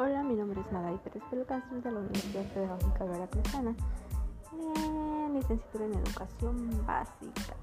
Hola, mi nombre es Maday Pérez Pelcastro de la Universidad Pedagógica Veracruzana, en licenciatura en Educación Básica.